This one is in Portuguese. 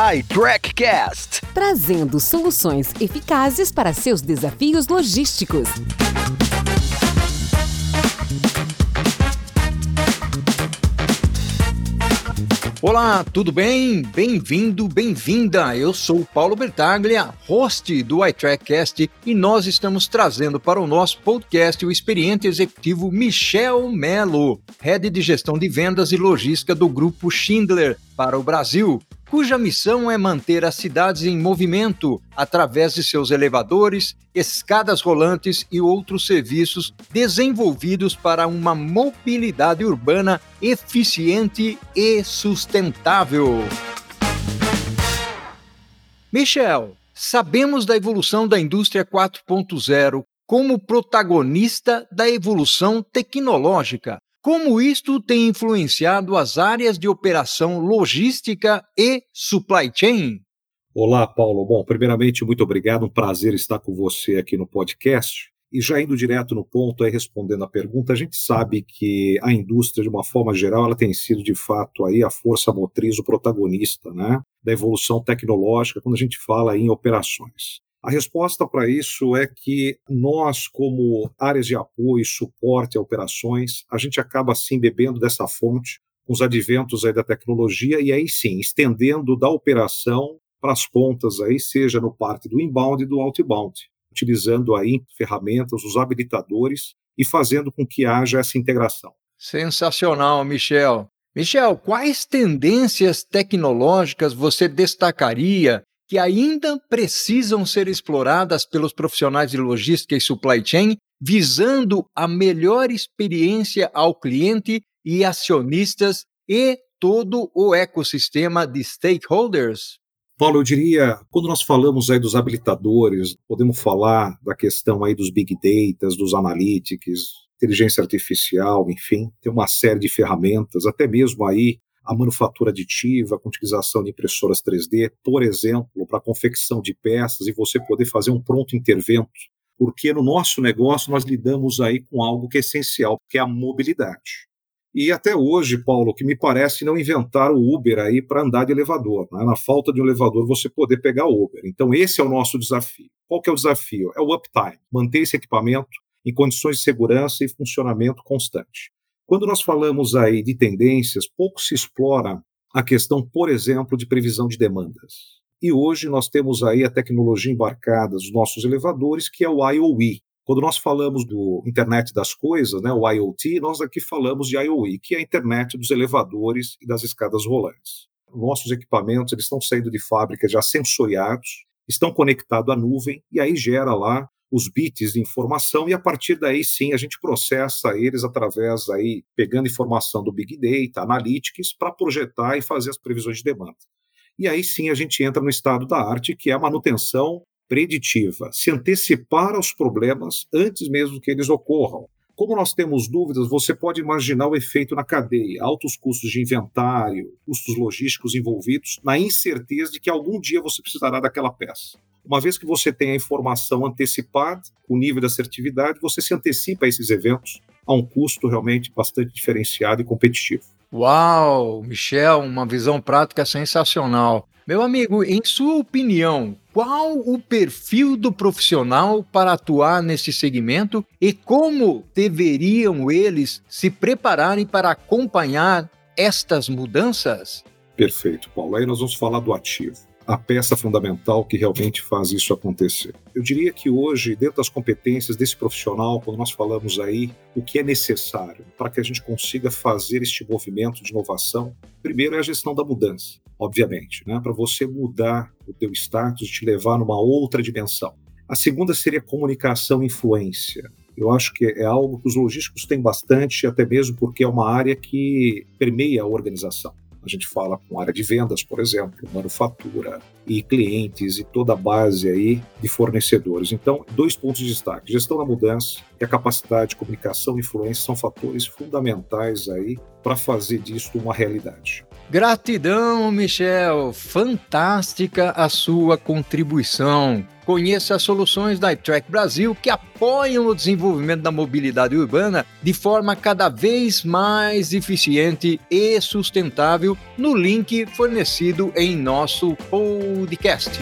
iTrackCast, trazendo soluções eficazes para seus desafios logísticos. Olá, tudo bem? Bem-vindo, bem-vinda. Eu sou o Paulo Bertaglia, host do iTrackcast, e nós estamos trazendo para o nosso podcast o experiente executivo Michel Melo, head de gestão de vendas e logística do grupo Schindler para o Brasil cuja missão é manter as cidades em movimento através de seus elevadores, escadas rolantes e outros serviços desenvolvidos para uma mobilidade urbana eficiente e sustentável. Michel, sabemos da evolução da indústria 4.0 como protagonista da evolução tecnológica, como isto tem influenciado as áreas de operação logística e supply chain? Olá, Paulo. Bom, primeiramente, muito obrigado. Um prazer estar com você aqui no podcast. E já indo direto no ponto, aí respondendo a pergunta, a gente sabe que a indústria, de uma forma geral, ela tem sido de fato aí a força motriz, o protagonista, né, da evolução tecnológica quando a gente fala em operações. A resposta para isso é que nós, como áreas de apoio, suporte a operações, a gente acaba assim bebendo dessa fonte, com os adventos aí da tecnologia e aí sim, estendendo da operação para as pontas aí, seja no parte do inbound e do outbound, utilizando aí ferramentas, os habilitadores e fazendo com que haja essa integração. Sensacional, Michel. Michel, quais tendências tecnológicas você destacaria que ainda precisam ser exploradas pelos profissionais de logística e supply chain, visando a melhor experiência ao cliente e acionistas e todo o ecossistema de stakeholders? Paulo, eu diria, quando nós falamos aí dos habilitadores, podemos falar da questão aí dos big data, dos analytics, inteligência artificial, enfim, tem uma série de ferramentas, até mesmo aí a manufatura aditiva, com utilização de impressoras 3D, por exemplo, para confecção de peças e você poder fazer um pronto intervento, porque no nosso negócio nós lidamos aí com algo que é essencial, que é a mobilidade. E até hoje, Paulo, que me parece não inventaram o Uber aí para andar de elevador. Né? Na falta de um elevador, você poder pegar o Uber. Então, esse é o nosso desafio. Qual que é o desafio? É o uptime, manter esse equipamento em condições de segurança e funcionamento constante. Quando nós falamos aí de tendências, pouco se explora a questão, por exemplo, de previsão de demandas. E hoje nós temos aí a tecnologia embarcada dos nossos elevadores, que é o IOE. Quando nós falamos do Internet das Coisas, né, o IoT, nós aqui falamos de IOE, que é a internet dos elevadores e das escadas rolantes. Nossos equipamentos eles estão saindo de fábrica já sensoriados, estão conectados à nuvem e aí gera lá os bits de informação e a partir daí sim a gente processa eles através aí pegando informação do Big Data, Analytics para projetar e fazer as previsões de demanda. E aí sim a gente entra no estado da arte que é a manutenção preditiva, se antecipar aos problemas antes mesmo que eles ocorram. Como nós temos dúvidas, você pode imaginar o efeito na cadeia, altos custos de inventário, custos logísticos envolvidos, na incerteza de que algum dia você precisará daquela peça. Uma vez que você tem a informação antecipada, o nível de assertividade, você se antecipa a esses eventos a um custo realmente bastante diferenciado e competitivo. Uau, Michel, uma visão prática sensacional. Meu amigo, em sua opinião, qual o perfil do profissional para atuar nesse segmento e como deveriam eles se prepararem para acompanhar estas mudanças? Perfeito, Paulo. Aí nós vamos falar do ativo a peça fundamental que realmente faz isso acontecer. Eu diria que hoje, dentro das competências desse profissional, quando nós falamos aí o que é necessário para que a gente consiga fazer este movimento de inovação, primeiro é a gestão da mudança, obviamente, né? para você mudar o teu status, te levar numa outra dimensão. A segunda seria comunicação e influência. Eu acho que é algo que os logísticos têm bastante, até mesmo porque é uma área que permeia a organização. A gente fala com área de vendas, por exemplo, manufatura e clientes e toda a base aí de fornecedores. Então, dois pontos de destaque: gestão da mudança e a capacidade de comunicação e influência são fatores fundamentais aí para fazer disso uma realidade. Gratidão, Michel. Fantástica a sua contribuição. Conheça as soluções da iTrack Brasil que apoiam o desenvolvimento da mobilidade urbana de forma cada vez mais eficiente e sustentável no link fornecido em nosso podcast.